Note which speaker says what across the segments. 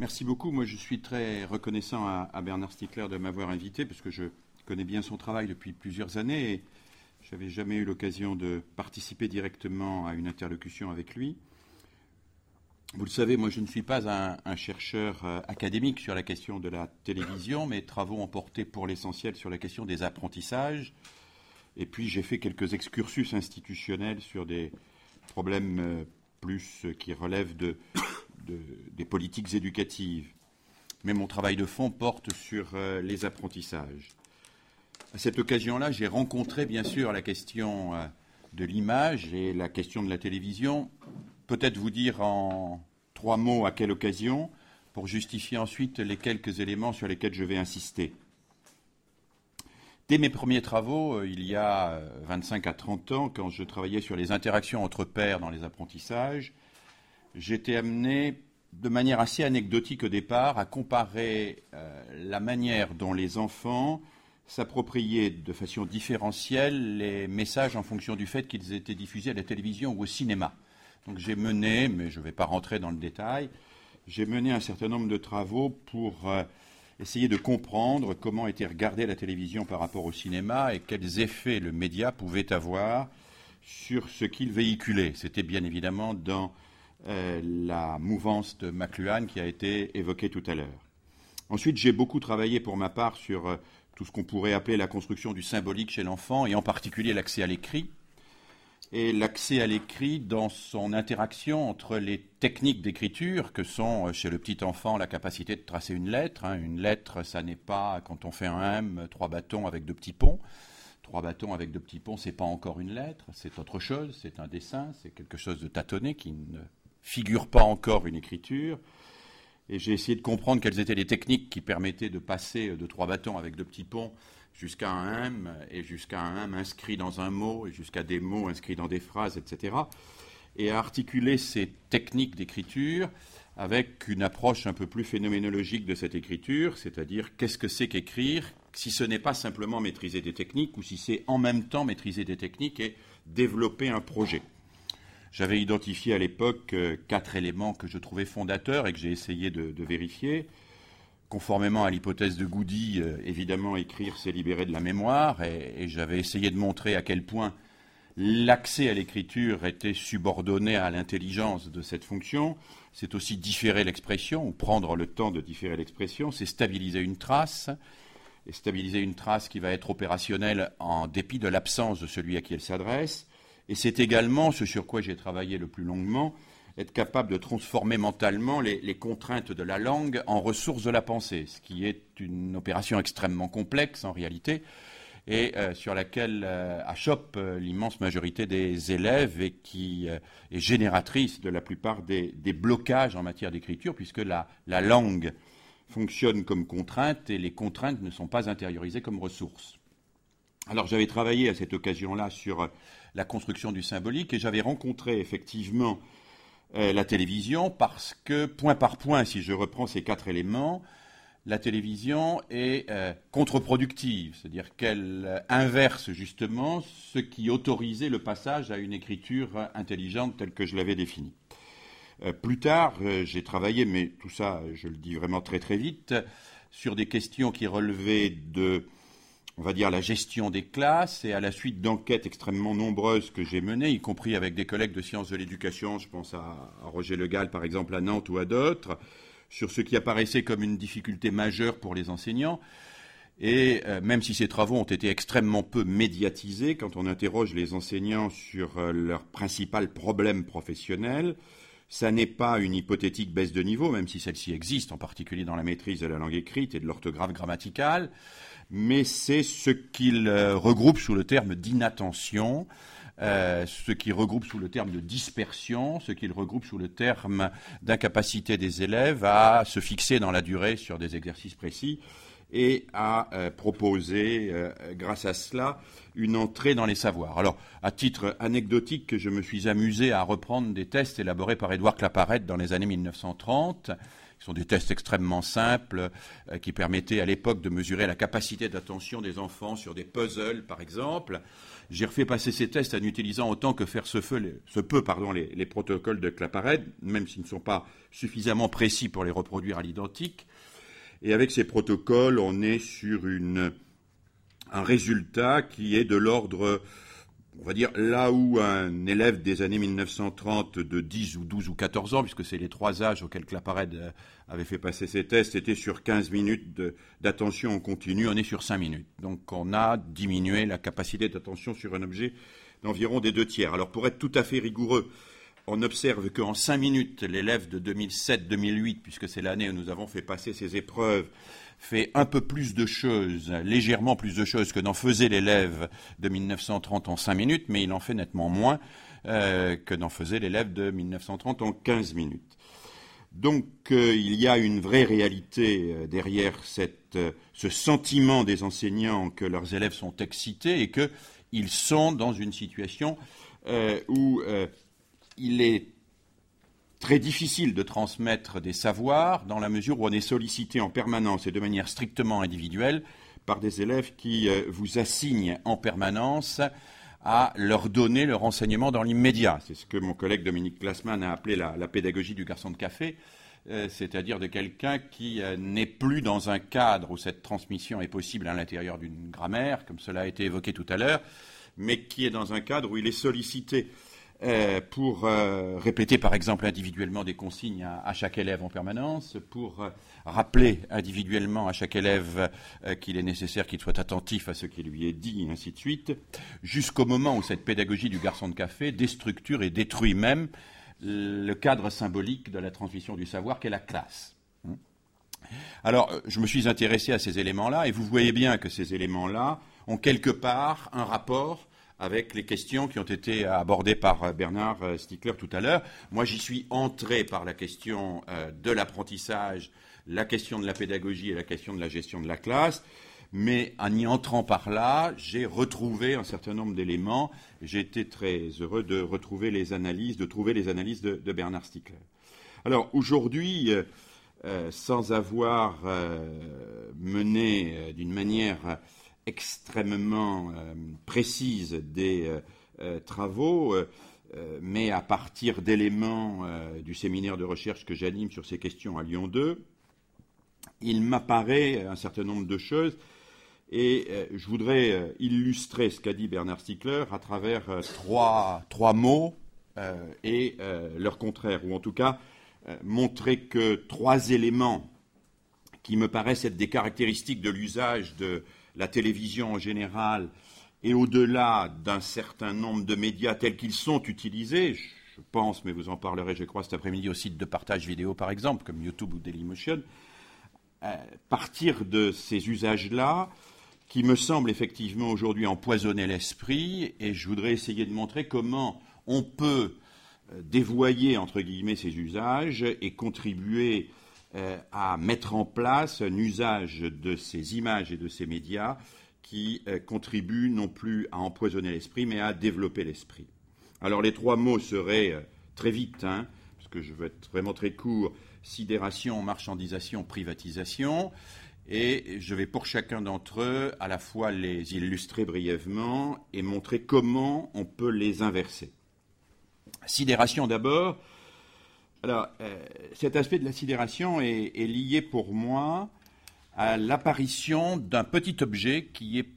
Speaker 1: Merci beaucoup. Moi, je suis très reconnaissant à, Bernard Stickler de m'avoir invité parce que je connais bien son travail depuis plusieurs années et je n'avais jamais eu l'occasion de participer directement à une interlocution avec lui. Vous le savez, moi je ne suis pas un, chercheur euh, académique sur la question de la télévision. Mes travaux ont porté pour l'essentiel sur la question des apprentissages. Et puis j'ai fait quelques excursus institutionnels sur des problèmes euh, plus qui relèvent de, des politiques éducatives. Mais mon travail de fond porte sur euh, les apprentissages. À cette occasion-là, j'ai rencontré bien sûr la question de l'image et la question de la télévision peut-être vous dire en trois mots à quelle occasion pour justifier ensuite les quelques éléments sur lesquels je vais insister. Dès mes premiers travaux, euh, il y a 25 euh, à 30 ans, quand je travaillais sur les interactions entre pairs dans les apprentissages, j'étais amené de manière assez anecdotique au départ à comparer euh, la manière dont les enfants s'appropriaient de façon différentielle les messages en fonction du fait qu'ils étaient diffusés à la télévision ou au cinéma. Donc j'ai mené, mais je ne vais pas rentrer dans le détail, j'ai mené un certain nombre de travaux pour euh, essayer de comprendre comment était regardée la télévision par rapport au cinéma et quels effets le média pouvait avoir sur ce qu'il véhiculait. C'était bien évidemment dans euh, la mouvance de McLuhan qui a été évoquée tout à l'heure. Ensuite, j'ai beaucoup travaillé pour ma part sur euh, tout ce qu'on pourrait appeler la construction du symbolique chez l'enfant et en particulier l'accès à l'écrit et l'accès à l'écrit dans son interaction entre les techniques d'écriture que sont euh, chez le petit enfant la capacité de tracer une lettre. Hein. Une lettre, ça n'est pas quand on fait un M, trois bâtons avec deux petits ponts. Trois bâtons avec deux petits ponts, c'est pas encore une lettre, c'est autre chose, c'est un dessin, c'est quelque chose de tâtonné qui ne figure pas encore une écriture. Et j'ai essayé de comprendre quelles étaient les techniques qui permettaient de passer de trois bâtons avec deux petits ponts jusqu'à un M et jusqu'à un M inscrit dans un mot et jusqu'à des mots inscrits dans des phrases, etc. Et à articuler ces techniques d'écriture avec une approche un peu plus phénoménologique de cette écriture, c'est-à-dire qu'est-ce que c'est qu'écrire, si ce n'est pas simplement maîtriser des techniques ou si c'est en même temps maîtriser des techniques et développer un projet. J'avais identifié à l'époque euh, quatre éléments que je trouvais fondateurs et que j'ai essayé de, vérifier conformément à l'hypothèse de Goody, euh, évidemment, écrire, c'est libérer de la mémoire, et, j'avais essayé de montrer à quel point l'accès à l'écriture était subordonné à l'intelligence de cette fonction. C'est aussi différer l'expression, ou prendre le temps de différer l'expression, c'est stabiliser une trace, et stabiliser une trace qui va être opérationnelle en dépit de l'absence de celui à qui elle s'adresse. Et c'est également ce sur quoi j'ai travaillé le plus longuement, être capable de transformer mentalement les, contraintes de la langue en ressources de la pensée, ce qui est une opération extrêmement complexe en réalité et euh, sur laquelle euh, achoppe euh, l'immense majorité des élèves et qui est génératrice de la plupart des, blocages en matière d'écriture, puisque la, langue fonctionne comme contrainte et les contraintes ne sont pas intériorisées comme ressources. Alors j'avais travaillé à cette occasion-là sur la construction du symbolique et j'avais rencontré effectivement euh, la télévision parce que, point par point, si je reprends ces quatre éléments, la télévision est euh, contre-productive, c'est-à-dire qu'elle inverse justement ce qui autorisait le passage à une écriture intelligente telle que je l'avais définie. Euh, plus tard, j'ai travaillé, mais tout ça, je le dis vraiment très très vite, sur des questions qui relevaient de on va dire, la gestion des classes et à la suite d'enquêtes extrêmement nombreuses que j'ai menées, y compris avec des collègues de sciences de l'éducation, je pense à, Roger Legal par exemple à Nantes ou à d'autres, sur ce qui apparaissait comme une difficulté majeure pour les enseignants. Et euh, même si ces travaux ont été extrêmement peu médiatisés, quand on interroge les enseignants sur euh, leurs principaux problèmes professionnels, ça n'est pas une hypothétique baisse de niveau, même si celle-ci existe, en particulier dans la maîtrise de la langue écrite et de l'orthographe grammaticale mais c'est ce qu'il euh, regroupe sous le terme d'inattention, euh, ce qu'il regroupe sous le terme de dispersion, ce qu'il regroupe sous le terme d'incapacité des élèves à se fixer dans la durée sur des exercices précis et à euh, proposer, grâce à cela, une entrée dans les savoirs. Alors, à titre anecdotique, je me suis amusé à reprendre des tests élaborés par Édouard Claparède dans les années 1930 Ce sont des tests extrêmement simples euh, qui permettaient à l'époque de mesurer la capacité d'attention des enfants sur des puzzles, par exemple. J'ai refait passer ces tests en utilisant autant que faire se, feu, se peut pardon, les, les, protocoles de Claparède, même s'ils ne sont pas suffisamment précis pour les reproduire à l'identique. Et avec ces protocoles, on est sur un résultat qui est de l'ordre on va dire, là où un élève des années 1930 de 10 ou 12 ou 14 ans, puisque c'est les trois âges auxquels Claparède euh, avait fait passer ses tests, était sur 15 minutes d'attention en continu, on est sur 5 minutes. Donc on a diminué la capacité d'attention sur un objet d'environ des deux tiers. Alors pour être tout à fait rigoureux, on observe qu'en 5 minutes, l'élève de 2007-2008, puisque c'est l'année où nous avons fait passer ces épreuves, fait un peu plus de choses, légèrement plus de choses que n'en faisait l'élève de 1930 en 5 minutes, mais il en fait nettement moins euh, que n'en faisait l'élève de 1930 en 15 minutes. Donc euh, il y a une vraie réalité euh, derrière ce sentiment des enseignants que leurs élèves sont excités et qu'ils sont dans une situation où il est très difficile de transmettre des savoirs dans la mesure où on est sollicité en permanence et de manière strictement individuelle par des élèves qui euh, vous assignent en permanence à leur donner le renseignement dans l'immédiat. C'est ce que mon collègue Dominique Glassman a appelé la, pédagogie du garçon de café, euh, c'est-à-dire de quelqu'un qui euh, n'est plus dans un cadre où cette transmission est possible à l'intérieur d'une grammaire, comme cela a été évoqué tout à l'heure, mais qui est dans un cadre où il est sollicité euh, pour euh, répéter par exemple individuellement des consignes à, chaque élève en permanence, pour euh, rappeler individuellement à chaque élève qu'il est nécessaire qu'il soit attentif à ce qui lui est dit, et ainsi de suite, jusqu'au moment où cette pédagogie du garçon de café déstructure et détruit même le cadre symbolique de la transmission du savoir qu'est la classe. Hein. Alors, je me suis intéressé à ces éléments-là, et vous voyez bien que ces éléments-là ont quelque part un rapport avec les questions qui ont été abordées par euh, Bernard euh, Stickler tout à l'heure. Moi, j'y suis entré par la question euh, de l'apprentissage, la question de la pédagogie et la question de la gestion de la classe. Mais en y entrant par là, j'ai retrouvé un certain nombre d'éléments. J'ai été très heureux de retrouver les analyses, de trouver les analyses de, Bernard Stickler. Alors aujourd'hui, sans avoir mené d'une manière extrêmement euh, précise des euh, euh, travaux, mais à partir d'éléments du séminaire de recherche que j'anime sur ces questions à Lyon 2, il m'apparaît un certain nombre de choses et je voudrais illustrer ce qu'a dit Bernard Stickler à travers trois, trois, mots et leur contraire, ou en tout cas montrer que trois éléments qui me paraissent être des caractéristiques de l'usage de la télévision en général et au-delà d'un certain nombre de médias tels qu'ils sont utilisés, je pense, mais vous en parlerez, je crois, cet après-midi au site de partage vidéo, par exemple, comme YouTube ou Dailymotion, euh, partir de ces usages-là, qui me semblent effectivement aujourd'hui empoisonner l'esprit, et je voudrais essayer de montrer comment on peut euh, dévoyer, entre guillemets, ces usages et contribuer euh, à mettre en place un usage de ces images et de ces médias qui euh, contribue non plus à empoisonner l'esprit, mais à développer l'esprit. Alors les trois mots seraient euh, très vite, hein, parce que je veux être vraiment très court, sidération, marchandisation, privatisation. Et je vais pour chacun d'entre eux à la fois les illustrer brièvement et montrer comment on peut les inverser. Sidération d'abord, alors, euh, cet aspect de la sidération est, lié pour moi à l'apparition d'un petit objet qui est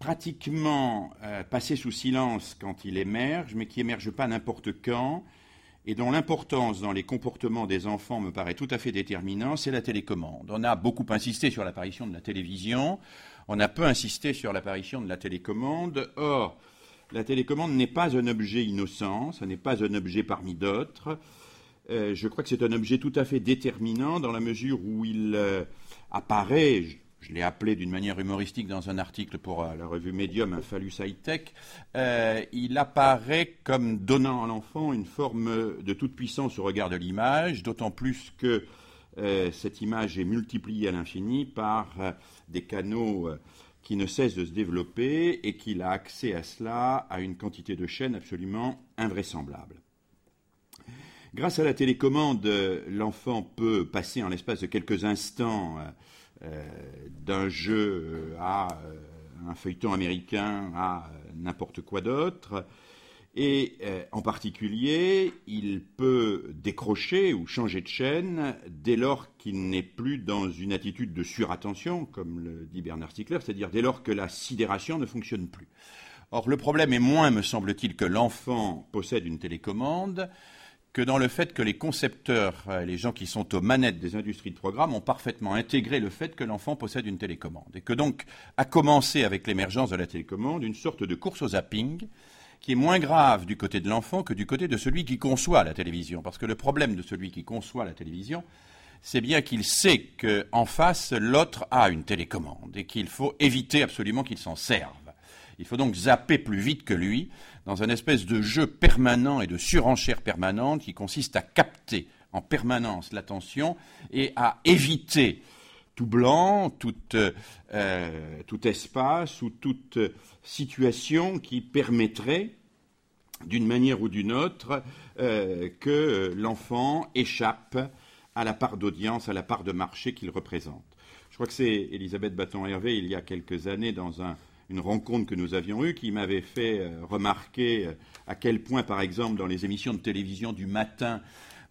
Speaker 1: pratiquement euh, passé sous silence quand il émerge, mais qui émerge pas n'importe quand, et dont l'importance dans les comportements des enfants me paraît tout à fait déterminant, c'est la télécommande. On a beaucoup insisté sur l'apparition de la télévision, on a peu insisté sur l'apparition de la télécommande. Or, la télécommande n'est pas un objet innocent, ce n'est pas un objet parmi d'autres. Euh, je crois que c'est un objet tout à fait déterminant dans la mesure où il euh, apparaît, je, l'ai appelé d'une manière humoristique dans un article pour euh, la revue Medium, un phallus high-tech, il apparaît comme donnant à l'enfant une forme de toute puissance au regard de l'image, d'autant plus que cette image est multipliée à l'infini par des canaux qui ne cessent de se développer et qu'il a accès à cela à une quantité de chaînes absolument invraisemblable. Grâce à la télécommande, l'enfant peut passer en l'espace de quelques instants d'un jeu à un feuilleton américain à n'importe quoi d'autre. Et euh, en particulier, il peut décrocher ou changer de chaîne dès lors qu'il n'est plus dans une attitude de surattention, comme le dit Bernard Stickler, c'est-à-dire dès lors que la sidération ne fonctionne plus. Or, le problème est moins, me semble-t-il, que l'enfant possède une télécommande que dans le fait que les concepteurs, euh, les gens qui sont aux manettes des industries de programme, ont parfaitement intégré le fait que l'enfant possède une télécommande. Et que donc a commencé avec l'émergence de la télécommande une sorte de course au zapping qui est moins grave du côté de l'enfant que du côté de celui qui conçoit la télévision. Parce que le problème de celui qui conçoit la télévision, c'est bien qu'il sait qu'en face, l'autre a une télécommande et qu'il faut éviter absolument qu'il s'en serve. Il faut donc zapper plus vite que lui dans un espèce de jeu permanent et de surenchère permanente qui consiste à capter en permanence l'attention et à éviter tout blanc, tout, euh, tout espace ou toute situation qui permettrait, d'une manière ou d'une autre, euh, que l'enfant échappe à la part d'audience, à la part de marché qu'il représente. Je crois que c'est Elisabeth Bâton-Hervé, il y a quelques années, dans une rencontre que nous avions eue, qui m'avait fait euh, remarquer à quel point, par exemple, dans les émissions de télévision du matin,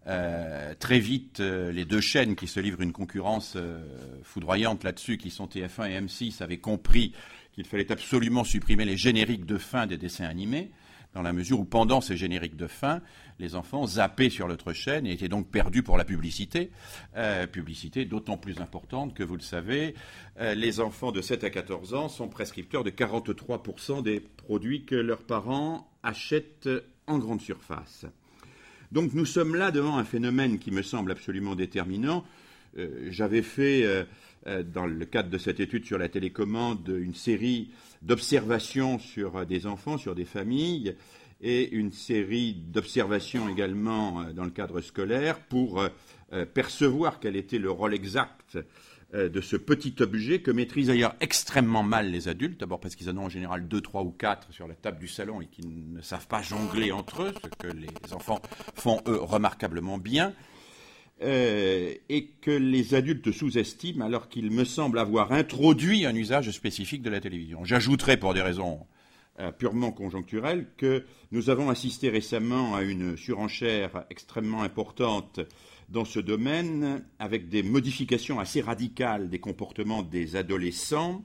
Speaker 1: euh, très vite, euh, les deux chaînes qui se livrent une concurrence euh, foudroyante là-dessus, qui sont TF1 et M6, avaient compris qu'il fallait absolument supprimer les génériques de fin des dessins animés, dans la mesure où pendant ces génériques de fin, les enfants zappaient sur l'autre chaîne et étaient donc perdus pour la publicité. publicité d'autant plus importante que, vous le savez, les enfants de 7 à 14 ans sont prescripteurs de 43% des produits que leurs parents achètent en grande surface. Donc nous sommes là devant un phénomène qui me semble absolument déterminant. Euh, j'avais fait, euh, euh, dans le cadre de cette étude sur la télécommande, une série d'observations sur des enfants, sur des familles, et une série d'observations également dans le cadre scolaire pour percevoir quel était le rôle exact euh, de ce petit objet que maîtrisent d'ailleurs extrêmement mal les adultes, d'abord parce qu'ils en ont en général deux, trois ou quatre sur la table du salon et qu'ils ne savent pas jongler entre eux, ce que les enfants font eux remarquablement bien, euh, et que les adultes sous-estiment alors qu'ils me semblent avoir introduit un usage spécifique de la télévision. J'ajouterai pour des raisons euh, purement conjoncturelles que nous avons assisté récemment à une surenchère extrêmement importante dans ce domaine avec des modifications assez radicales des comportements des adolescents,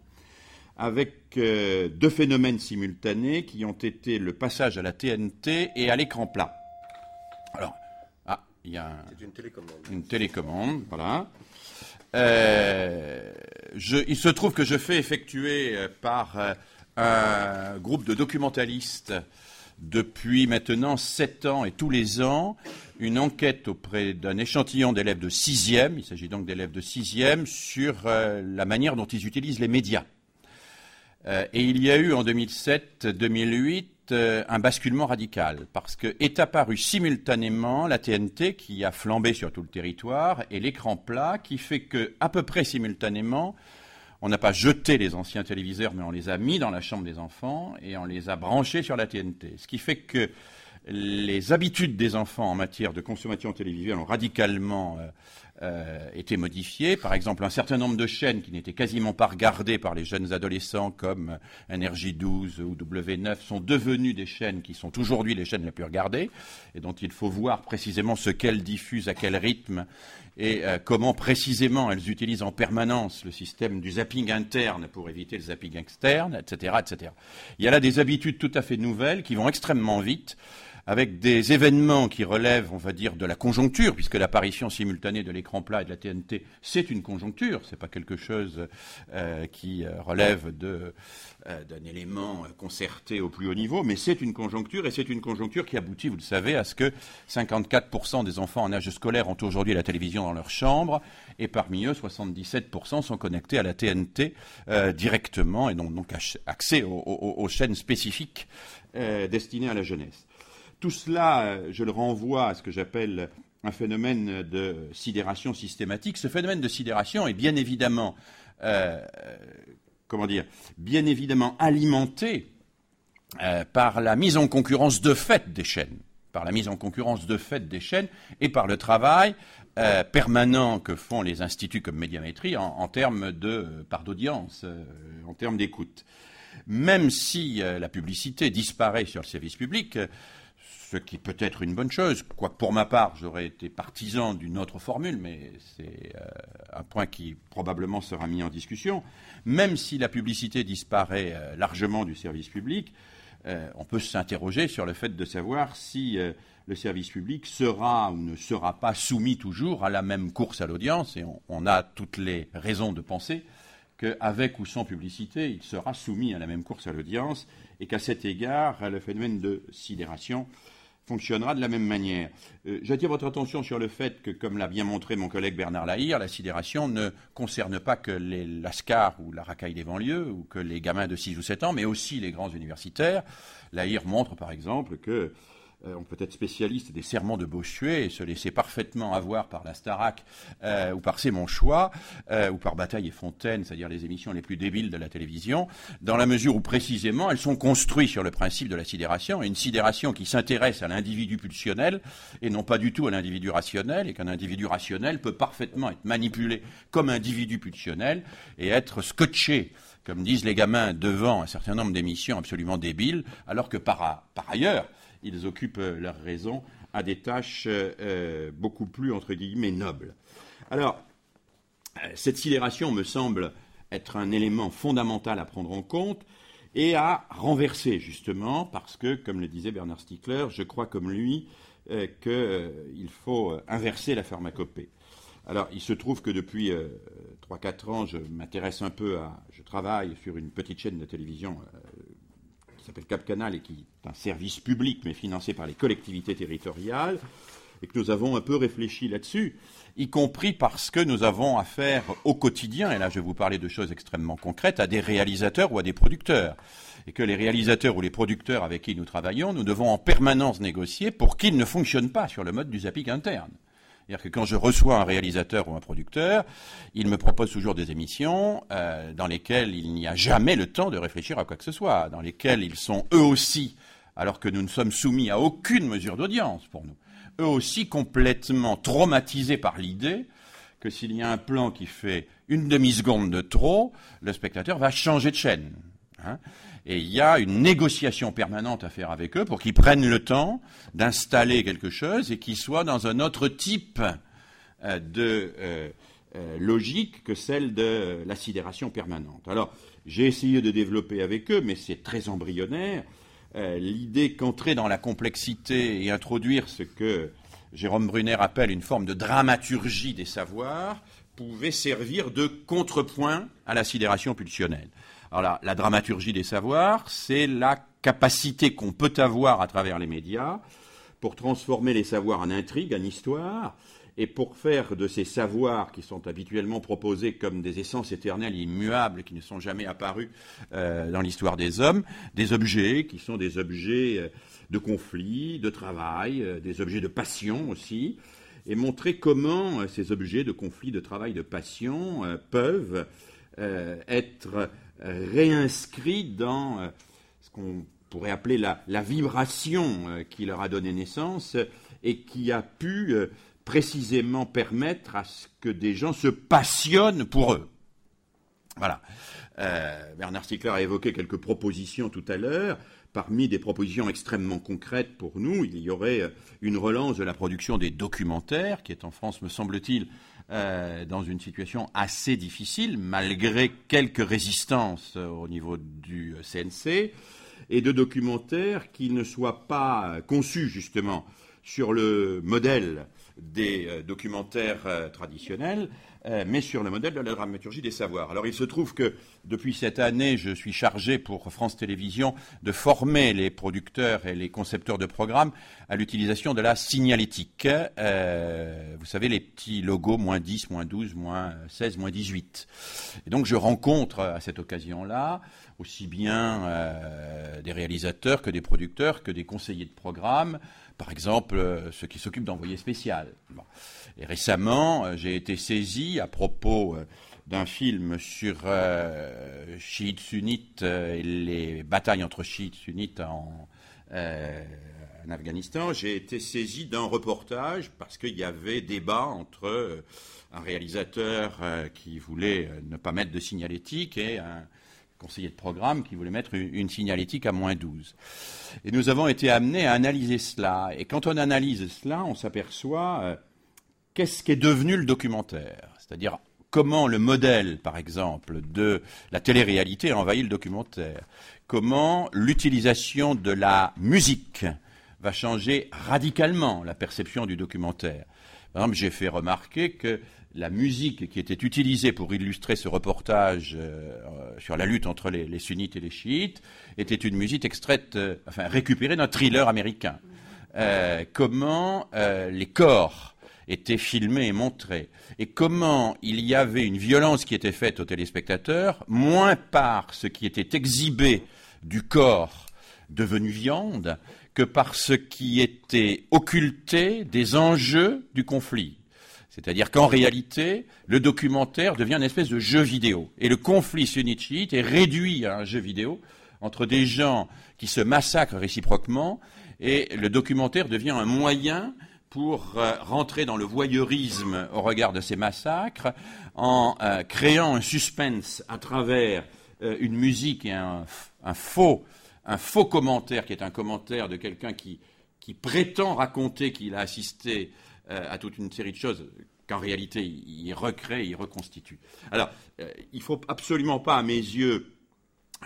Speaker 1: avec euh, deux phénomènes simultanés qui ont été le passage à la TNT et à l'écran plat. Alors, il y a une télécommande. Une télécommande, voilà. Euh, il se trouve que je fais effectuer euh, par un groupe de documentalistes depuis maintenant sept ans et tous les ans une enquête auprès d'un échantillon d'élèves de sixième, il s'agit donc d'élèves de sixième, sur euh, la manière dont ils utilisent les médias. Euh, et il y a eu en 2007-2008 euh, un basculement radical, parce que est apparu simultanément la TNT qui a flambé sur tout le territoire et l'écran plat qui fait que, à peu près simultanément, on n'a pas jeté les anciens téléviseurs, mais on les a mis dans la chambre des enfants et on les a branchés sur la TNT. Ce qui fait que les habitudes des enfants en matière de consommation télévisuelle ont radicalement euh, euh, été modifiées. Par exemple, un certain nombre de chaînes qui n'étaient quasiment pas regardées par les jeunes adolescents comme Énergie 12 ou W9 sont devenues des chaînes qui sont aujourd'hui les chaînes les plus regardées et dont il faut voir précisément ce qu'elles diffusent, à quel rythme et euh, comment précisément elles utilisent en permanence le système du zapping interne pour éviter le zapping externe, etc., etc. Il y a là des habitudes tout à fait nouvelles qui vont extrêmement vite avec des événements qui relèvent, on va dire, de la conjoncture, puisque l'apparition simultanée de l'écran plat et de la TNT, c'est une conjoncture, c'est pas quelque chose euh, qui euh, relève euh, d'un élément concerté au plus haut niveau, mais c'est une conjoncture, et c'est une conjoncture qui aboutit, vous le savez, à ce que 54% des enfants en âge scolaire ont aujourd'hui la télévision dans leur chambre, et parmi eux, 77% sont connectés à la TNT directement, et n'ont donc accès aux, chaînes spécifiques destinées à la jeunesse. Tout cela, euh, je le renvoie à ce que j'appelle un phénomène de sidération systématique. Ce phénomène de sidération est bien évidemment, euh, comment dire, bien évidemment alimenté euh, par la mise en concurrence de fait des chaînes. par la mise en concurrence de fait des chaînes et par le travail permanent que font les instituts comme Médiamétrie en, termes de part d'audience, en termes d'écoute. Même si la publicité disparaît sur le service public, ce qui peut être une bonne chose, quoique pour ma part j'aurais été partisan d'une autre formule, mais c'est un point qui probablement sera mis en discussion, même si la publicité disparaît largement du service public, euh, on peut s'interroger sur le fait de savoir si euh, le service public sera ou ne sera pas soumis toujours à la même course à l'audience, et on, a toutes les raisons de penser qu'avec ou sans publicité, il sera soumis à la même course à l'audience, et qu'à cet égard, le phénomène de sidération fonctionnera de la même manière. Euh, j'attire votre attention sur le fait que, comme l'a bien montré mon collègue Bernard Lahire, la sidération ne concerne pas que les lascars ou la racaille des banlieues ou que les gamins de 6 ou 7 ans, mais aussi les grands universitaires. Lahire montre par exemple que on peut être spécialiste des serments de Bossuet et se laisser parfaitement avoir par la Starac euh, ou par C'est mon choix euh, ou par Bataille et Fontaine, c'est-à-dire les émissions les plus débiles de la télévision, dans la mesure où précisément elles sont construites sur le principe de la sidération, une sidération qui s'intéresse à l'individu pulsionnel et non pas du tout à l'individu rationnel, et qu'un individu rationnel peut parfaitement être manipulé comme individu pulsionnel et être scotché comme disent les gamins, devant un certain nombre d'émissions absolument débiles, alors que par ailleurs, ils occupent euh, leur raison à des tâches euh, euh, beaucoup plus, entre guillemets, nobles. Alors, cette sidération me semble être un élément fondamental à prendre en compte et à renverser, justement, parce que, comme le disait Bernard Stickler, je crois comme lui qu'il faut inverser la pharmacopée. Alors, il se trouve que depuis 3-4 ans, je m'intéresse un peu à. Je travaille sur une petite chaîne de télévision s'appelle Cap Canal et qui est un service public mais financé par les collectivités territoriales, et que nous avons un peu réfléchi là-dessus, y compris parce que nous avons affaire au quotidien, et là je vais vous parler de choses extrêmement concrètes, à des réalisateurs ou à des producteurs. Et que les réalisateurs ou les producteurs avec qui nous travaillons, nous devons en permanence négocier pour qu'ils ne fonctionnent pas sur le mode du zapping interne. C'est-à-dire que quand je reçois un réalisateur ou un producteur, il me propose toujours des émissions euh, dans lesquelles il n'y a jamais le temps de réfléchir à quoi que ce soit, dans lesquelles ils sont eux aussi, alors que nous ne sommes soumis à aucune mesure d'audience pour nous, eux aussi complètement traumatisés par l'idée que s'il y a un plan qui fait une demi-seconde de trop, le spectateur va changer de chaîne. Hein et il y a une négociation permanente à faire avec eux pour qu'ils prennent le temps d'installer quelque chose et qu'ils soient dans un autre type euh, de euh, euh, logique que celle de la sidération permanente. Alors, j'ai essayé de développer avec eux, mais c'est très embryonnaire, l'idée qu'entrer dans la complexité et introduire ce que Jérôme Brunner appelle une forme de dramaturgie des savoirs pouvait servir de contrepoint à la sidération pulsionnelle. Alors la, dramaturgie des savoirs, c'est la capacité qu'on peut avoir à travers les médias pour transformer les savoirs en intrigues, en histoire, et pour faire de ces savoirs qui sont habituellement proposés comme des essences éternelles immuables qui ne sont jamais apparues euh, dans l'histoire des hommes, des objets qui sont des objets euh, de conflit, de travail, euh, des objets de passion aussi, et montrer comment ces objets de conflit, de travail, de passion peuvent être réinscrits dans euh, ce qu'on pourrait appeler la, vibration euh, qui leur a donné naissance et qui a pu euh, précisément permettre à ce que des gens se passionnent pour eux. Voilà. Bernard Stickler a évoqué quelques propositions tout à l'heure. Parmi des propositions extrêmement concrètes pour nous, il y aurait une relance de la production des documentaires, qui est en France, me semble-t-il, euh, dans une situation assez difficile, malgré quelques résistances euh, au niveau du CNC, et de documentaires qui ne soient pas conçus justement sur le modèle des euh, documentaires traditionnels, euh, mais sur le modèle de la dramaturgie des savoirs. Alors il se trouve que depuis cette année, je suis chargé pour France Télévisions de former les producteurs et les concepteurs de programmes à l'utilisation de la signalétique. Euh, vous savez, les petits logos moins 10, moins 12, moins 16, moins 18. Et donc je rencontre à cette occasion-là aussi bien euh, des réalisateurs que des producteurs, que des conseillers de programme, par exemple ceux qui s'occupent d'envoyer spécial. Et récemment, euh, j'ai été saisi à propos euh, d'un film sur euh, chiites sunnites et les batailles entre chiites sunnites en en Afghanistan, j'ai été saisi d'un reportage parce qu'il y avait débat entre un réalisateur qui voulait ne pas mettre de signalétique et un conseiller de programme qui voulait mettre une signalétique à moins 12. Et nous avons été amenés à analyser cela. Et quand on analyse cela, on s'aperçoit euh, qu'est-ce qui est devenu le documentaire? C'est-à-dire comment le modèle, par exemple, de la télé-réalité a envahi le documentaire? Comment l'utilisation de la musique va changer radicalement la perception du documentaire? Par exemple, j'ai fait remarquer que la musique qui était utilisée pour illustrer ce reportage euh, sur la lutte entre les, sunnites et les chiites était une musique extraite, euh, enfin récupérée d'un thriller américain. Euh, comment les corps étaient filmés et montrés, et comment il y avait une violence qui était faite aux téléspectateurs, moins par ce qui était exhibé du corps devenu viande, que par ce qui était occulté des enjeux du conflit? C'est-à-dire qu'en réalité, le documentaire devient une espèce de jeu vidéo. Et le conflit sunnite est réduit à un jeu vidéo entre des gens qui se massacrent réciproquement, et le documentaire devient un moyen pour euh, rentrer dans le voyeurisme au regard de ces massacres, en euh, créant un suspense à travers euh, une musique et un, faux, commentaire qui est un commentaire de quelqu'un qui prétend raconter qu'il a assisté euh, à toute une série de choses qu'en réalité il recrée, il reconstitue. Alors, euh, il ne faut absolument pas, à mes yeux,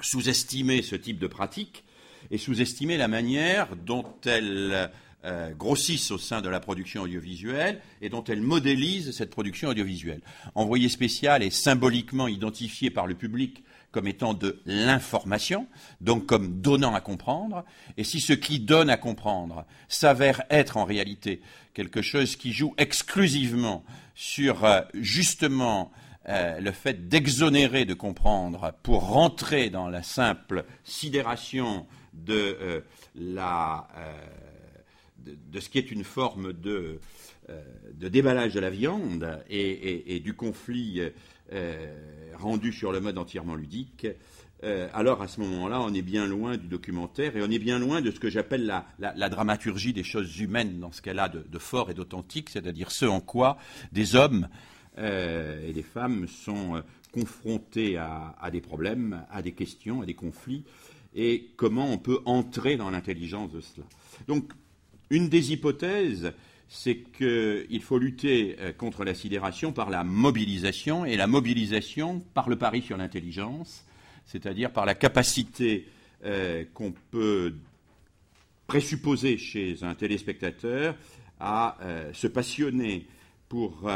Speaker 1: sous-estimer ce type de pratique et sous-estimer la manière dont elles euh, grossissent au sein de la production audiovisuelle et dont elles modélisent cette production audiovisuelle. Envoyé spécial est symboliquement identifié par le public comme étant de l'information, donc comme donnant à comprendre, et si ce qui donne à comprendre s'avère être en réalité quelque chose qui joue exclusivement sur euh, justement euh, le fait d'exonérer de comprendre pour rentrer dans la simple sidération de, euh, la, de, ce qui est une forme de, de déballage de la viande et du conflit euh, rendu sur le mode entièrement ludique, euh, alors à ce moment-là, on est bien loin du documentaire et on est bien loin de ce que j'appelle la, dramaturgie des choses humaines dans ce qu'elle a de, fort et d'authentique, c'est-à-dire ce en quoi des hommes euh, et des femmes sont confrontés à, des problèmes, à des questions, à des conflits, et comment on peut entrer dans l'intelligence de cela. Donc, une des hypothèses, c'est qu'il faut lutter euh, contre la sidération par la mobilisation, et la mobilisation par le pari sur l'intelligence, c'est-à-dire par la capacité euh, qu'on peut présupposer chez un téléspectateur à euh, se passionner pour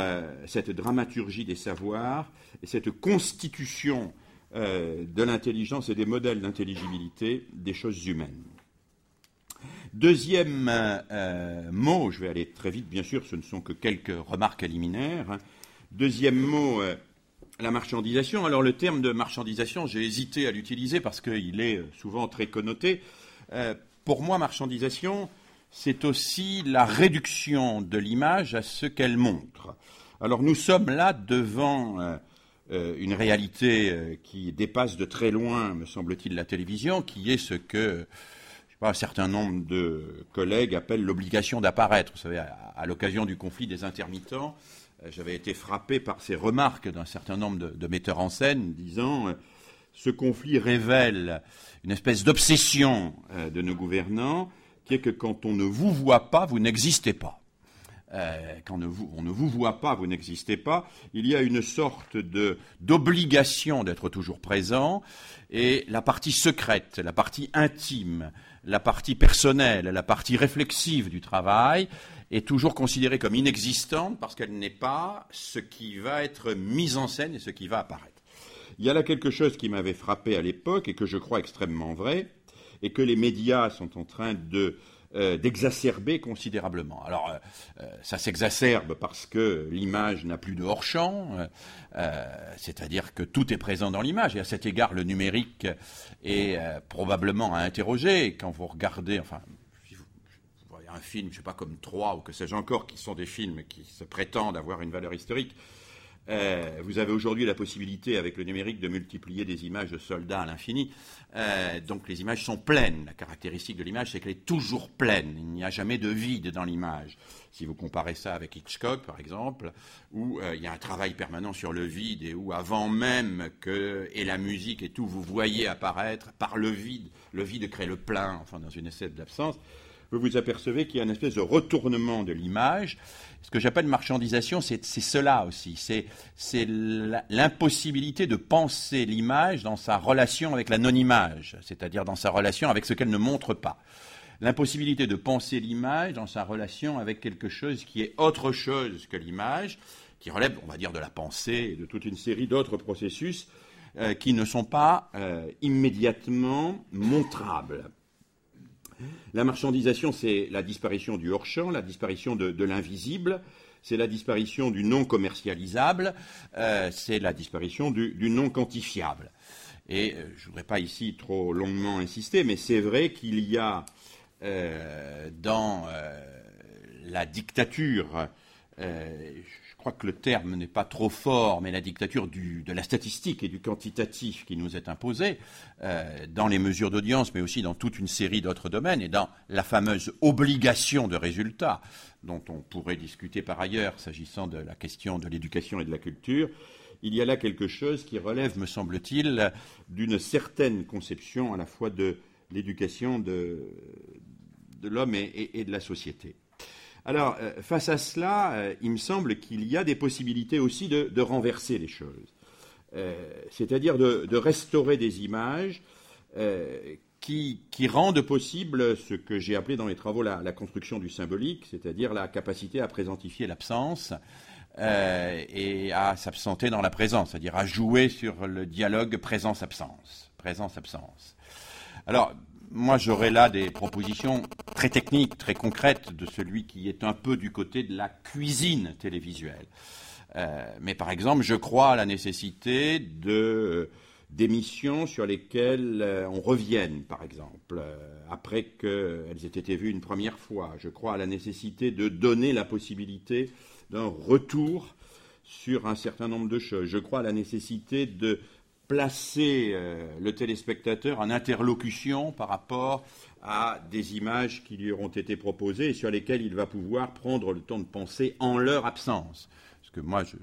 Speaker 1: cette dramaturgie des savoirs et cette constitution de l'intelligence et des modèles d'intelligibilité des choses humaines. Deuxième euh, mot, je vais aller très vite, bien sûr, ce ne sont que quelques remarques liminaires. Deuxième mot, euh, la marchandisation. Alors le terme de marchandisation, j'ai hésité à l'utiliser parce qu'il est souvent très connoté. Euh, pour moi, marchandisation, c'est aussi la réduction de l'image à ce qu'elle montre. Alors nous sommes là devant une réalité qui dépasse de très loin, me semble-t-il, la télévision, qui est ce que un certain nombre de collègues appellent l'obligation d'apparaître. Vous savez, à, l'occasion du conflit des intermittents, euh, j'avais été frappé par ces remarques d'un certain nombre de, metteurs en scène disant euh, ce conflit révèle une espèce d'obsession euh, de nos gouvernants qui est que quand on ne vous voit pas, vous n'existez pas. quand on ne, vous, voit pas, vous n'existez pas, il y a une sorte d'obligation d'être toujours présent, et la partie secrète, la partie intime la partie personnelle, la partie réflexive du travail est toujours considérée comme inexistante parce qu'elle n'est pas ce qui va être mis en scène et ce qui va apparaître. Il y a là quelque chose qui m'avait frappé à l'époque et que je crois extrêmement vrai, et que les médias sont en train de euh, d'exacerber considérablement. Alors, euh, euh, ça s'exacerbe parce que l'image n'a plus de hors-champ, c'est-à-dire que tout est présent dans l'image, et à cet égard, le numérique est probablement à interroger. Quand vous regardez, enfin, vous voyez un film, je ne sais pas, comme Trois ou que sais-je encore, qui sont des films qui se prétendent avoir une valeur historique, Euh, vous avez aujourd'hui la possibilité, avec le numérique, de multiplier des images de soldats à l'infini. Euh, donc les images sont pleines. La caractéristique de l'image, c'est qu'elle est toujours pleine. Il n'y a jamais de vide dans l'image. Si vous comparez ça avec Hitchcock, par exemple, où euh, il y a un travail permanent sur le vide et où avant même que et la musique et tout, vous voyez apparaître par le vide, le vide crée le plein, enfin dans une essai d'absence vous vous apercevez qu'il y a une espèce de retournement de l'image. Ce que j'appelle marchandisation, c'est cela aussi. C'est l'impossibilité de penser l'image dans sa relation avec la non-image, c'est-à-dire dans sa relation avec ce qu'elle ne montre pas. L'impossibilité de penser l'image dans sa relation avec quelque chose qui est autre chose que l'image, qui relève, on va dire, de la pensée et de toute une série d'autres processus euh, qui ne sont pas euh, immédiatement montrables. La marchandisation, c'est la disparition du hors-champ, la disparition de, l'invisible, c'est la disparition du non commercialisable, euh, c'est la disparition du, non quantifiable. Et euh, je ne voudrais pas ici trop longuement insister, mais c'est vrai qu'il y a euh, dans la dictature crois que le terme n'est pas trop fort, mais la dictature de la statistique et du quantitatif qui nous est imposée, euh, dans les mesures d'audience, mais aussi dans toute une série d'autres domaines, et dans la fameuse obligation de résultat, dont on pourrait discuter par ailleurs s'agissant de la question de l'éducation et de la culture, il y a là quelque chose qui relève, me semble-t-il, d'une certaine conception à la fois de l'éducation de, l'homme et de la société. Alors, euh, face à cela, euh, il me semble qu'il y a des possibilités aussi de, renverser les choses. Euh, c'est-à-dire de, restaurer des images qui, rendent possible ce que j'ai appelé dans les travaux la, construction du symbolique, c'est-à-dire la capacité à présentifier l'absence et à s'absenter dans la présence, c'est-à-dire à jouer sur le dialogue présence-absence. Présence-absence. Alors, moi, j'aurais là des propositions très techniques, très concrètes de celui qui est un peu du côté de la cuisine télévisuelle. Euh, mais par exemple, je crois à la nécessité de euh, d'émissions sur lesquelles euh, on revienne, par exemple, après qu'elles aient été vues une première fois. Je crois à la nécessité de donner la possibilité d'un retour sur un certain nombre de choses. Je crois à la nécessité de placer euh, le téléspectateur en interlocution par rapport à des images qui lui auront été proposées et sur lesquelles il va pouvoir prendre le temps de penser en leur absence. Parce que moi, je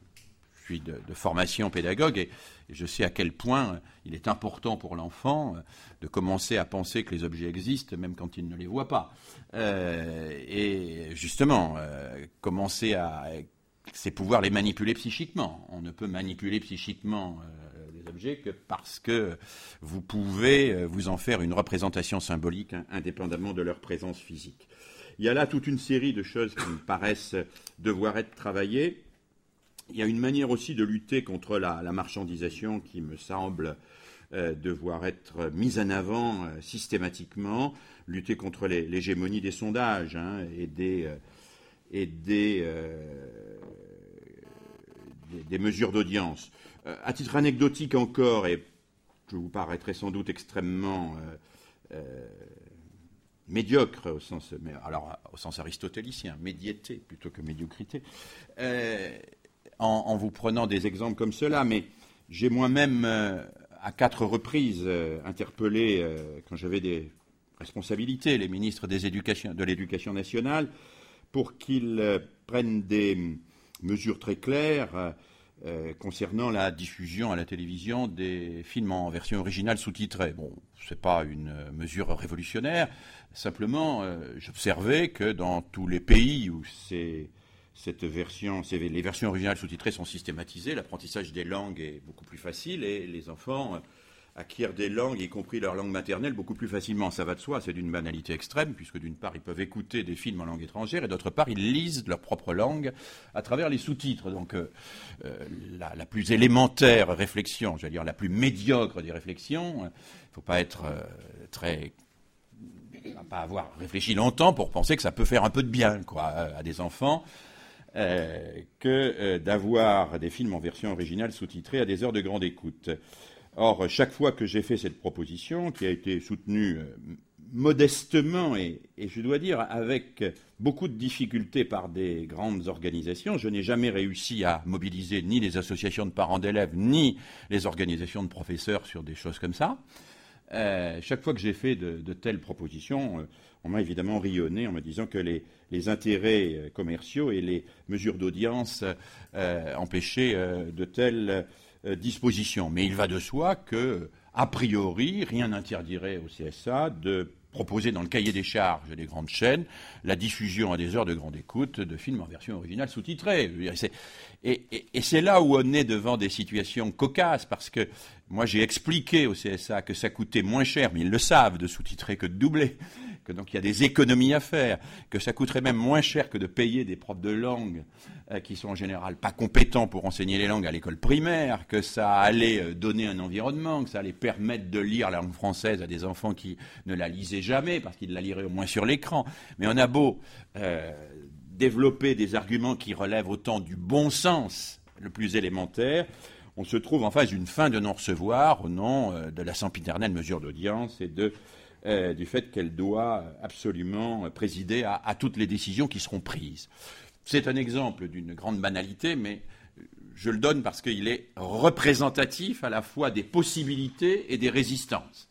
Speaker 1: suis de, formation pédagogue et, je sais à quel point il est important pour l'enfant euh, de commencer à penser que les objets existent même quand il ne les voit pas. Euh, et justement, commencer à c'est pouvoir les manipuler psychiquement. On ne peut manipuler psychiquement objets que parce que vous pouvez euh, vous en faire une représentation symbolique indépendamment de leur présence physique. Il y a là toute une série de choses qui me paraissent devoir être travaillées. Il y a une manière aussi de lutter contre la, marchandisation qui me semble euh, devoir être mise en avant euh, systématiquement, lutter contre l'hégémonie des sondages hein, et des mesures d'audience. Euh, à titre anecdotique encore, et je vous paraîtrai sans doute extrêmement euh, euh, médiocre au sens, alors, au sens aristotélicien, médiété plutôt que médiocrité, en, vous prenant des exemples comme cela, mais j'ai moi-même à quatre reprises interpellé, quand j'avais des responsabilités, les ministres de l'éducation nationale pour qu'ils prennent des mesures très claires euh, concernant la diffusion à la télévision des films en version originale sous-titrée. Bon, ce n'est pas une mesure révolutionnaire, simplement euh, j'observais que dans tous les pays où cette version, les versions originales sous-titrées sont systématisées, l'apprentissage des langues est beaucoup plus facile et les enfants acquièrent des langues, y compris leur langue maternelle, beaucoup plus facilement. Ça va de soi, c'est d'une banalité extrême, puisque d'une part, ils peuvent écouter des films en langue étrangère, et d'autre part, ils lisent leur propre langue à travers les sous-titres. Donc, euh, euh, la, plus élémentaire réflexion, j'allais dire la plus médiocre des réflexions, il ne faut pas être euh, très pas avoir réfléchi longtemps pour penser que ça peut faire un peu de bien quoi, à des enfants que d'avoir des films en version originale sous-titrée à des heures de grande écoute. Or, chaque fois que j'ai fait cette proposition, qui a été soutenue euh, modestement et, je dois dire avec beaucoup de difficultés par des grandes organisations. Je n'ai jamais réussi à mobiliser ni les associations de parents d'élèves ni les organisations de professeurs sur des choses comme ça. Euh, chaque fois que j'ai fait de, telles propositions, euh, on m'a évidemment rionné en me disant que les, intérêts commerciaux et les mesures d'audience empêchaient de telles dispositions. Mais il va de soi que, a priori, rien n'interdirait au CSA de proposer dans le cahier des charges des grandes chaînes la diffusion à des heures de grande écoute de films en version originale sous-titrée. Et, c'est là où on est devant des situations cocasses, parce que moi j'ai expliqué au CSA que ça coûtait moins cher, mais ils le savent, de sous-titrer que de doubler que donc il y a des économies à faire, que ça coûterait même moins cher que de payer des profs de langue euh, qui sont en général pas compétents pour enseigner les langues à l'école primaire, que ça allait euh, donner un environnement, que ça allait permettre de lire la langue française à des enfants qui ne la lisaient jamais parce qu'ils la liraient au moins sur l'écran. Mais on a beau euh, développer des arguments qui relèvent autant du bon sens le plus élémentaire, on se trouve en face d'une fin de non-recevoir au nom de la sempiternelle mesure d'audience et de euh, du fait qu'elle doit absolument présider à, toutes les décisions qui seront prises. C'est un exemple d'une grande banalité, mais je le donne parce qu'il est représentatif à la fois des possibilités et des résistances.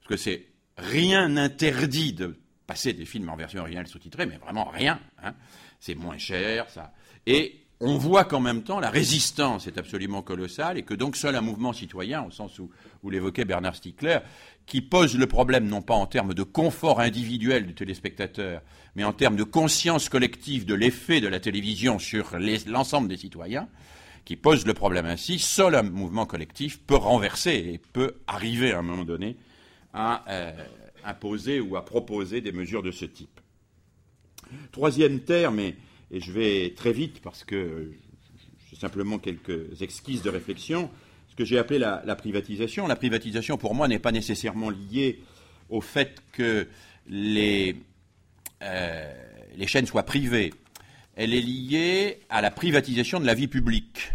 Speaker 1: Parce que c'est rien n'interdit de passer des films en version originale sous-titrée, mais vraiment rien. Hein. C'est moins cher, ça. Et on voit qu'en même temps, la résistance est absolument colossale et que donc seul un mouvement citoyen, au sens où, l'évoquait Bernard Stickler, qui pose le problème non pas en termes de confort individuel du téléspectateur, mais en termes de conscience collective de l'effet de la télévision sur l'ensemble des citoyens, qui pose le problème ainsi, seul un mouvement collectif peut renverser et peut arriver à un moment donné à euh, imposer ou à proposer des mesures de ce type. Troisième terme, et je vais très vite parce que j'ai simplement quelques esquisses de réflexion, ce que j'ai appelé la, privatisation. La privatisation, pour moi, n'est pas nécessairement liée au fait que les, euh, chaînes soient privées. Elle est liée à la privatisation de la vie publique.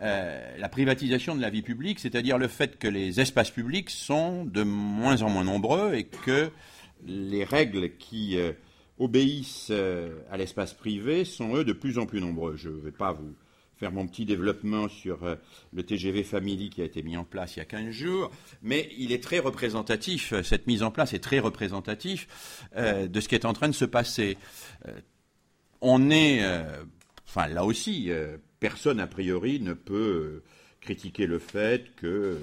Speaker 1: Euh, la privatisation de la vie publique, c'est-à-dire le fait que les espaces publics sont de moins en moins nombreux et que les règles qui euh, obéissent à l'espace privé sont, eux, de plus en plus nombreux. Je ne vais pas vous faire mon petit développement sur euh, le TGV Family qui a été mis en place il y a 15 jours, mais il est très représentatif, euh, cette mise en place est très représentatif euh, de ce qui est en train de se passer. on est, enfin là aussi, personne a priori ne peut critiquer le fait que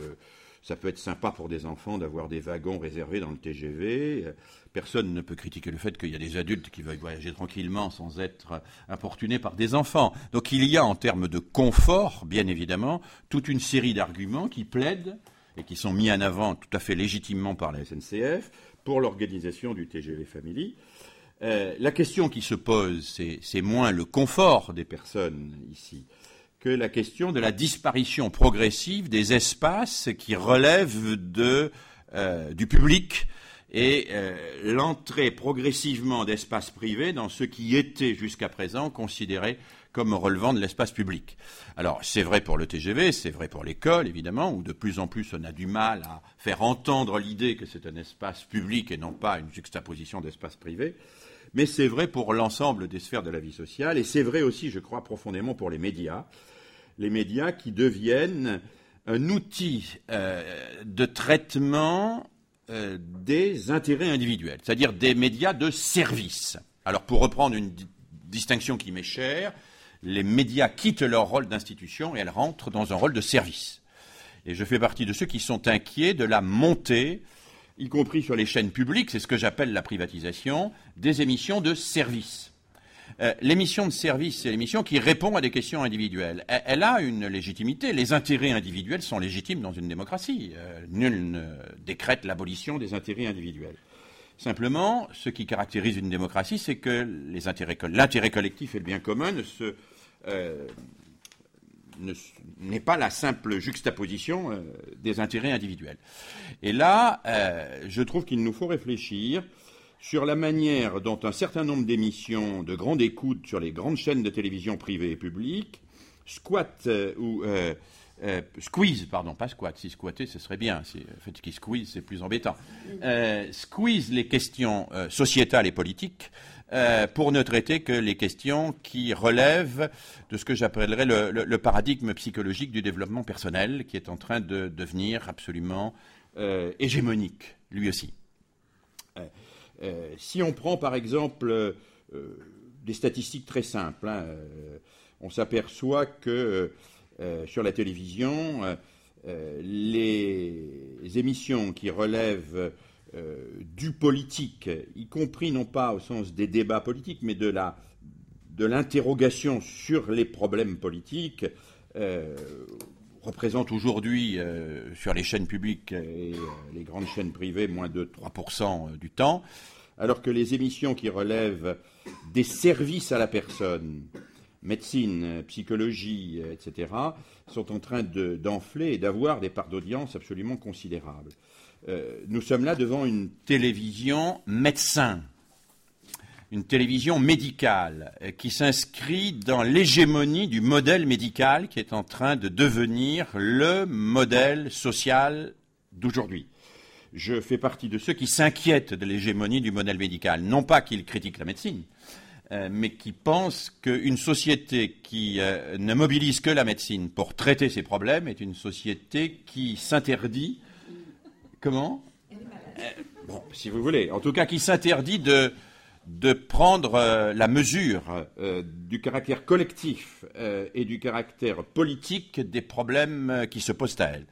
Speaker 1: ça peut être sympa pour des enfants d'avoir des wagons réservés dans le TGV. Personne ne peut critiquer le fait qu'il y a des adultes qui veulent voyager tranquillement sans être importunés par des enfants. Donc il y a en termes de confort, bien évidemment, toute une série d'arguments qui plaident et qui sont mis en avant tout à fait légitimement par la SNCF pour l'organisation du TGV Family. Euh, la question qui se pose, c'est moins le confort des personnes ici que la question de la disparition progressive des espaces qui relèvent de, euh, du public et euh, l'entrée progressivement d'espaces privés dans ce qui était jusqu'à présent considéré comme relevant de l'espace public. Alors c'est vrai pour le TGV, c'est vrai pour l'école évidemment, où de plus en plus on a du mal à faire entendre l'idée que c'est un espace public et non pas une juxtaposition d'espace privé, mais c'est vrai pour l'ensemble des sphères de la vie sociale, et c'est vrai aussi, je crois profondément, pour les médias, les médias qui deviennent un outil euh, de traitement euh, des intérêts individuels, c'est-à-dire des médias de service. Alors pour reprendre une distinction qui m'est chère, les médias quittent leur rôle d'institution et elles rentrent dans un rôle de service. Et je fais partie de ceux qui sont inquiets de la montée, y compris sur les chaînes publiques, c'est ce que j'appelle la privatisation, des émissions de service. Euh, l'émission de service, c'est l'émission qui répond à des questions individuelles. Elle, a une légitimité. Les intérêts individuels sont légitimes dans une démocratie. Euh, nul ne décrète l'abolition des intérêts individuels. Simplement, ce qui caractérise une démocratie, c'est que l'intérêt collectif et le bien commun ne euh, n'est pas la simple juxtaposition des intérêts individuels. Et là, je trouve qu'il nous faut réfléchir sur la manière dont un certain nombre d'émissions de grande écoute sur les grandes chaînes de télévision privées et publiques squattent euh, ou euh, euh, squeeze, pardon, pas squat. Si squatter, ce serait bien. En fait, qui squeeze, c'est plus embêtant. Squeeze les questions sociétales et politiques pour ne traiter que les questions qui relèvent de ce que j'appellerais le, paradigme psychologique du développement personnel, qui est en train de devenir absolument hégémonique, lui aussi. Si on prend par exemple des statistiques très simples, hein, on s'aperçoit que euh, sur la télévision, euh, euh, les émissions qui relèvent du politique, y compris non pas au sens des débats politiques, mais de la de l'interrogation sur les problèmes politiques euh, représente aujourd'hui euh, sur les chaînes publiques et euh, les grandes chaînes privées moins de 3% du temps, alors que les émissions qui relèvent des services à la personne, médecine, psychologie, etc., sont en train d'enfler et d'avoir des parts d'audience absolument considérables. Euh, nous sommes là devant une télévision médecin, une télévision médicale euh, qui s'inscrit dans l'hégémonie du modèle médical qui est en train de devenir le modèle social d'aujourd'hui. Je fais partie de ceux qui s'inquiètent de l'hégémonie du modèle médical. Non pas qu'ils critiquent la médecine, euh, mais qui pense qu'une société qui euh, ne mobilise que la médecine pour traiter ses problèmes est une société qui s'interdit. Comment? Bon, si vous voulez. En tout cas, qui s'interdit de, de prendre la mesure du caractère collectif et du caractère politique des problèmes qui se posent à elle.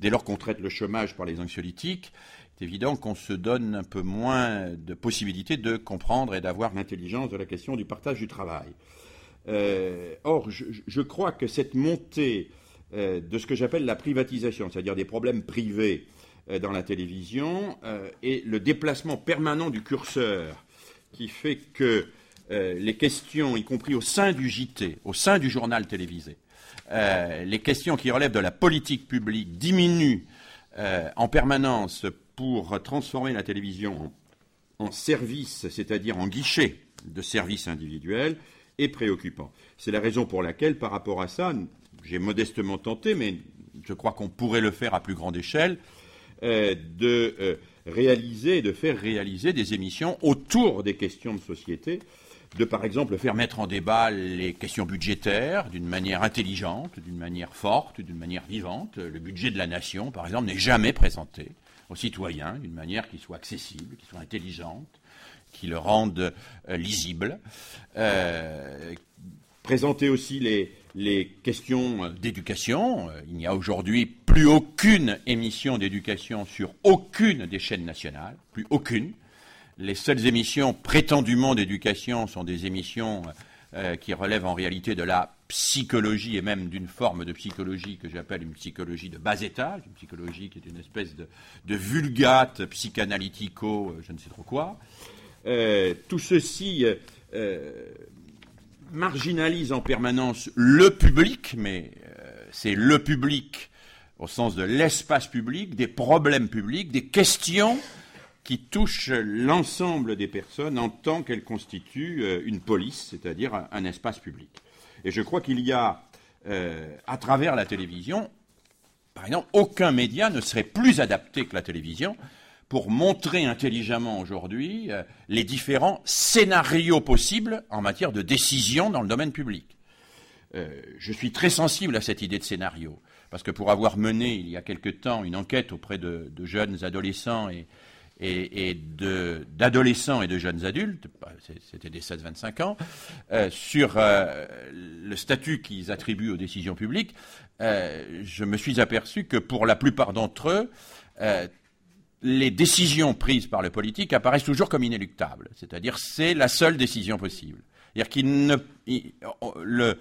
Speaker 1: Dès lors qu'on traite le chômage par les anxiolytiques, c'est évident qu'on se donne un peu moins de possibilités de comprendre et d'avoir l'intelligence de la question du partage du travail. Euh, or, je, crois que cette montée euh, de ce que j'appelle la privatisation, c'est-à-dire des problèmes privés euh, dans la télévision, euh, et le déplacement permanent du curseur qui fait que euh, les questions, y compris au sein du JT, au sein du journal télévisé, euh, les questions qui relèvent de la politique publique diminuent en permanence pour transformer la télévision en service, c'est-à-dire en guichet de services individuels, est préoccupant. C'est la raison pour laquelle, par rapport à ça, j'ai modestement tenté, mais je crois qu'on pourrait le faire à plus grande échelle, euh, de euh, réaliser et de faire réaliser des émissions autour des questions de société, de par exemple faire mettre en débat les questions budgétaires d'une manière intelligente, d'une manière forte, d'une manière vivante. Le budget de la nation, par exemple, n'est jamais présenté aux citoyens d'une manière qui soit accessible, qui soit intelligente, qui le rende euh, lisible. Euh, présenter aussi les, les questions d'éducation. Il n'y a aujourd'hui plus aucune émission d'éducation sur aucune des chaînes nationales, plus aucune. Les seules émissions prétendument d'éducation sont des émissions euh, qui relèvent en réalité de la psychologie et même d'une forme de psychologie que j'appelle une psychologie de bas étage, une psychologie qui est une espèce de, vulgate psychanalytico, euh, je ne sais trop quoi. Euh, tout ceci euh, marginalise en permanence le public, mais euh, c'est le public au sens de l'espace public, des problèmes publics, des questions qui touchent l'ensemble des personnes en tant qu'elles constituent euh, une police, c'est-à-dire un, un espace public. Et je crois qu'il y a, euh, à travers la télévision, par exemple, aucun média ne serait plus adapté que la télévision pour montrer intelligemment aujourd'hui euh, les différents scénarios possibles en matière de décision dans le domaine public. Euh, je suis très sensible à cette idée de scénario, parce que pour avoir mené il y a quelque temps une enquête auprès de, de jeunes adolescents et, et, et d'adolescents et de jeunes adultes, bah, c'était des 16-25 ans, euh, sur le statut qu'ils attribuent aux décisions publiques, je me suis aperçu que pour la plupart d'entre eux, les décisions prises par le politique apparaissent toujours comme inéluctables, c'est-à-dire c'est la seule décision possible. C'est-à-dire qu'il le,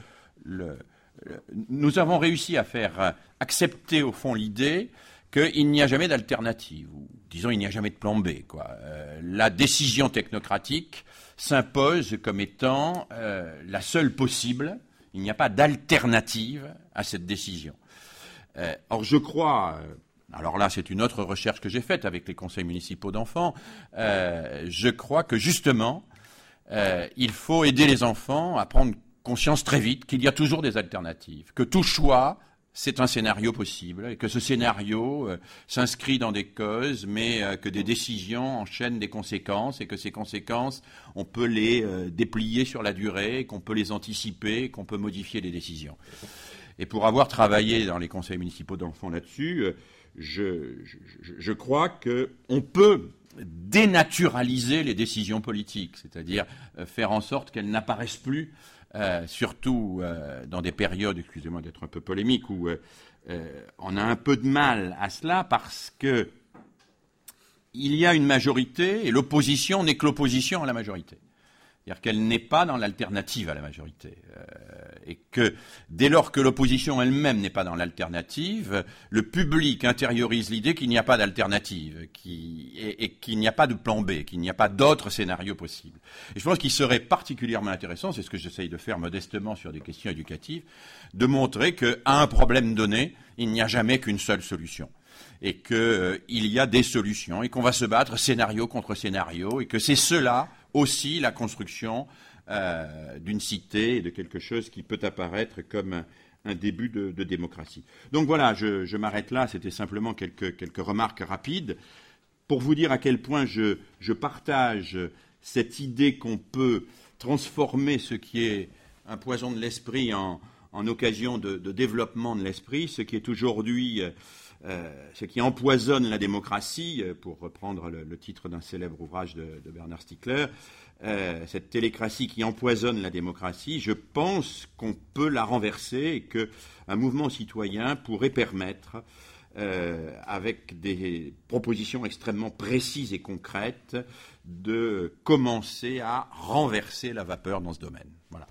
Speaker 1: nous avons réussi à faire accepter au fond l'idée qu'il n'y a jamais d'alternative, ou disons il n'y a jamais de plan B. Euh, la décision technocratique s'impose comme étant euh, la seule possible, il n'y a pas d'alternative à cette décision. Euh, or je crois, alors là c'est une autre recherche que j'ai faite avec les conseils municipaux d'enfants, euh, je crois que justement euh, il faut aider les enfants à prendre conscience très vite qu'il y a toujours des alternatives, que tout choix c'est un scénario possible et que ce scénario euh, s'inscrit dans des causes, mais que des décisions enchaînent des conséquences et que ces conséquences, on peut les déplier sur la durée, qu'on peut les anticiper, qu'on peut modifier les décisions. Et pour avoir travaillé dans les conseils municipaux d'enfants là-dessus, je, crois qu'on peut dénaturaliser les décisions politiques, c'est-à-dire faire en sorte qu'elles n'apparaissent plus euh, surtout euh, dans des périodes, excusez-moi d'être un peu polémique, où euh, on a un peu de mal à cela parce que il y a une majorité et l'opposition n'est que l'opposition à la majorité. C'est-à-dire qu'elle n'est pas dans l'alternative à la majorité. Euh, et que dès lors que l'opposition elle-même n'est pas dans l'alternative, le public intériorise l'idée qu'il n'y a pas d'alternative, et, qu'il n'y a pas de plan B, qu'il n'y a pas d'autre scénario possible. Et je pense qu'il serait particulièrement intéressant, c'est ce que j'essaye de faire modestement sur des questions éducatives, de montrer qu'à un problème donné, il n'y a jamais qu'une seule solution et qu'il euh, y a des solutions et qu'on va se battre scénario contre scénario et que c'est cela aussi la construction euh, d'une cité et de quelque chose qui peut apparaître comme un, début de, démocratie. Donc voilà, je, m'arrête là, c'était simplement quelques, quelques, remarques rapides pour vous dire à quel point je, je partage cette idée qu'on peut transformer ce qui est un poison de l'esprit en, en, occasion de, développement de l'esprit, ce qui est aujourd'hui euh, ce qui empoisonne la démocratie, euh, pour reprendre le, titre d'un célèbre ouvrage de, Bernard Stickler, euh, cette télécratie qui empoisonne la démocratie, je pense qu'on peut la renverser et qu'un mouvement citoyen pourrait permettre, avec des propositions extrêmement précises et concrètes, de commencer à renverser la vapeur dans ce domaine. Voilà.